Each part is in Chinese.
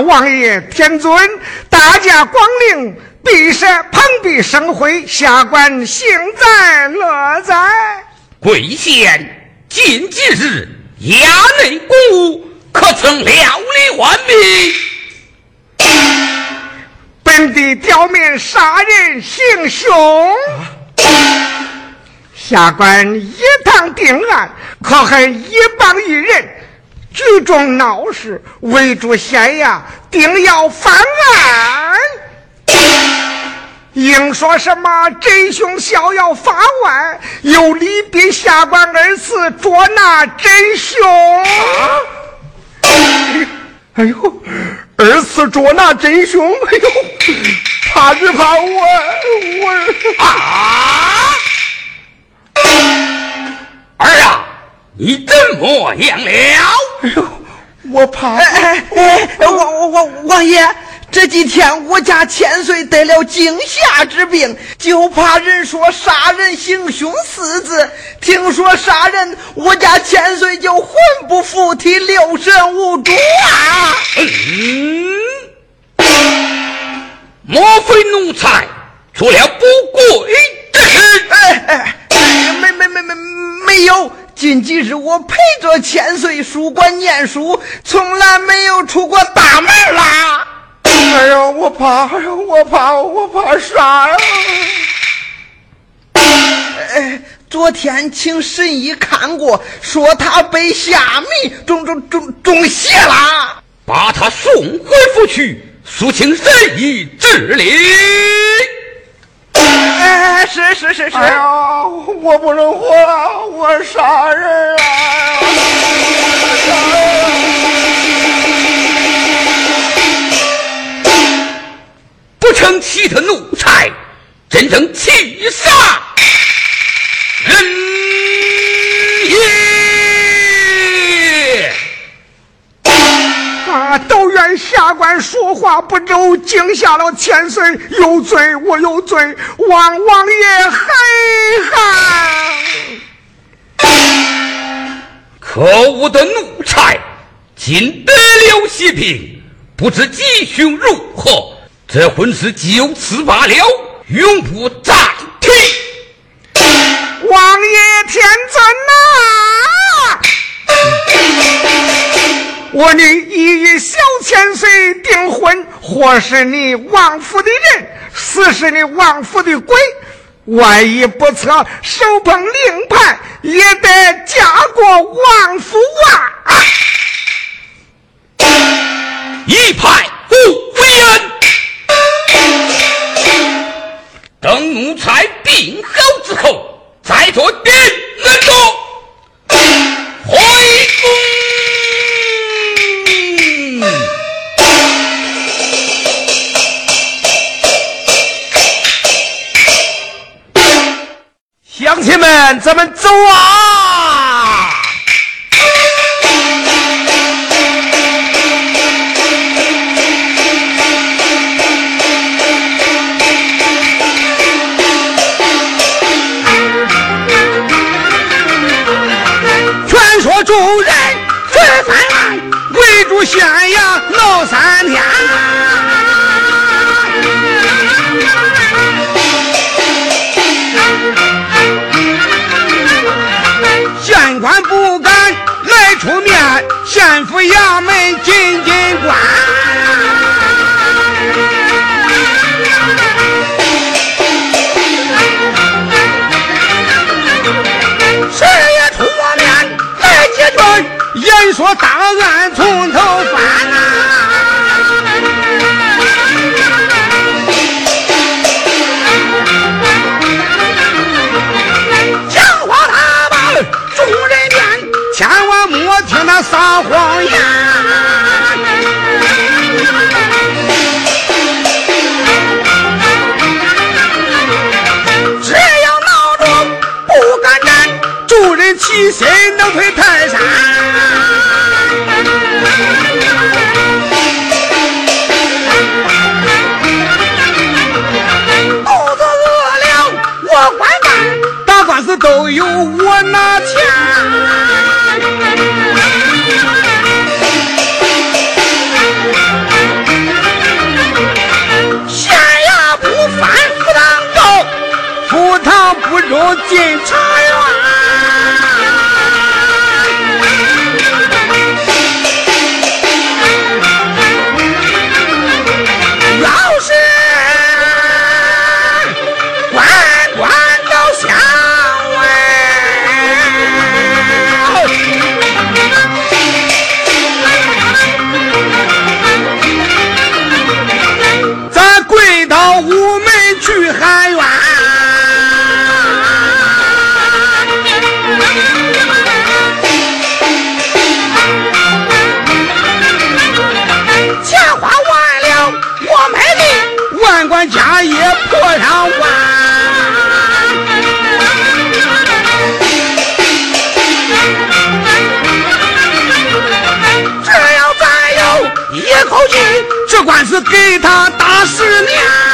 王爷天尊，大驾光临，必是蓬荜生辉，下官幸在乐在。贵县近几日衙内公务，可曾料理完毕？本地刁民杀人行凶，下官一堂定案，可恨一帮一人。聚众闹事，围住县衙，定要翻案。硬说什么真凶逍遥法外，又离逼下官二次捉拿真凶。哎呦，二次捉拿真凶，哎呦，怕只怕我我啊！你怎么样了？哎呦，我怕！哎哎哎，王王王爷，这几天我家千岁得了惊吓之病，就怕人说杀人行凶四字。听说杀人，我家千岁就魂不附体，六神无主啊！嗯，莫非奴才做了不轨之事？哎哎哎，没没没没没有。近几日我陪着千岁书馆念书，从来没有出过大门啦。哎呀，我怕，哎呀，我怕，我怕啥呀？哎，昨天请神医看过，说他被下迷，中中中中邪啦，把他送回府去，速请神医治理。哎，是是是是！哎呀，我不能活了，我杀人啊！不成器的奴才，真成气煞都怨下官说话不周，惊吓了千岁，有罪我有罪，望王爷海涵。可恶的奴才，今得了喜病，不知吉凶如何，这婚事就此罢了，永不暂停。王爷天尊呐！我你一一小千岁订婚，或是你王府的人，死是你王府的鬼。万一不测，手捧令牌，也得嫁过王府啊！一派敢不敢来出面？县府衙门进进关，谁也出面来解决，言说大案从头翻啊！谎言。只要闹着不敢站，众人齐心能推泰山。肚子饿了我管饭，打官司都有我拿钱。这官司给他打十年。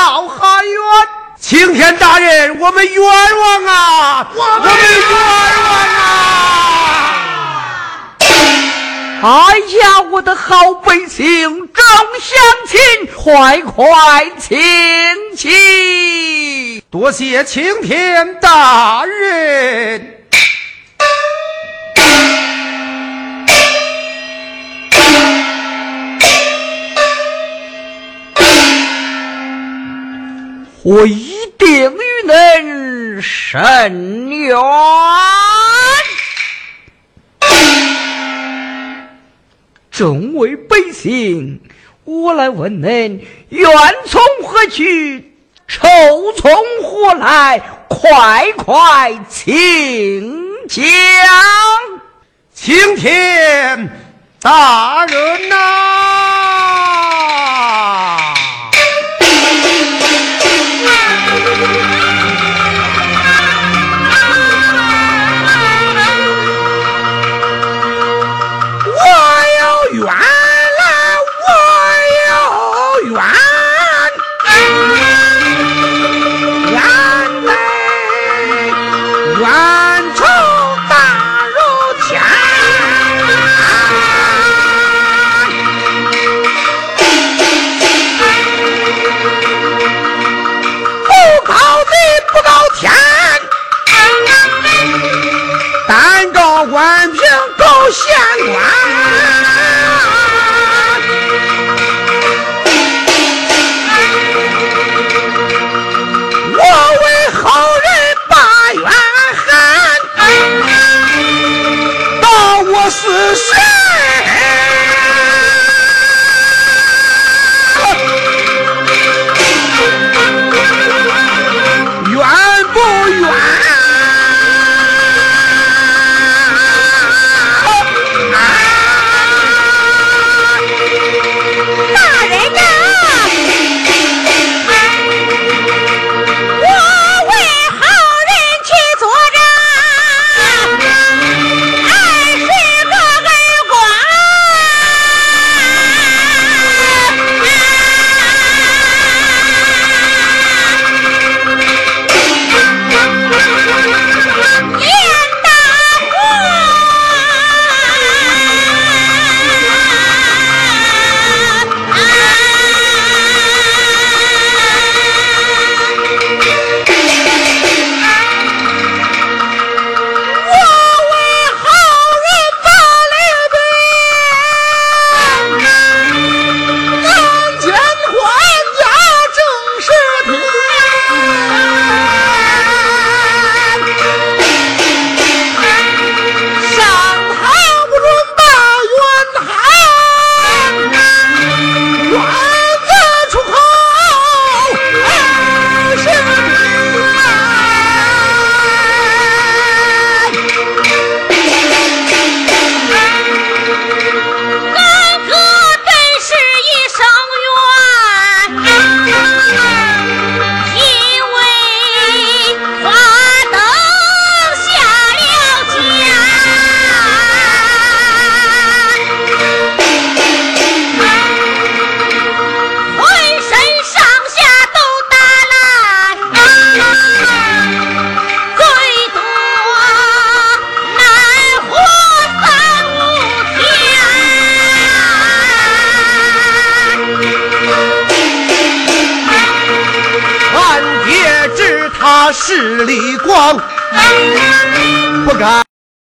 拦道喊冤。青天大人，我们冤枉啊！我们冤枉啊！哎呀，我的好百姓，众乡亲，快快请起！多谢青天大人。我一定与恁伸冤。众位百姓，我来问恁，冤从何去？仇从何来？快快请讲！青天大人呐！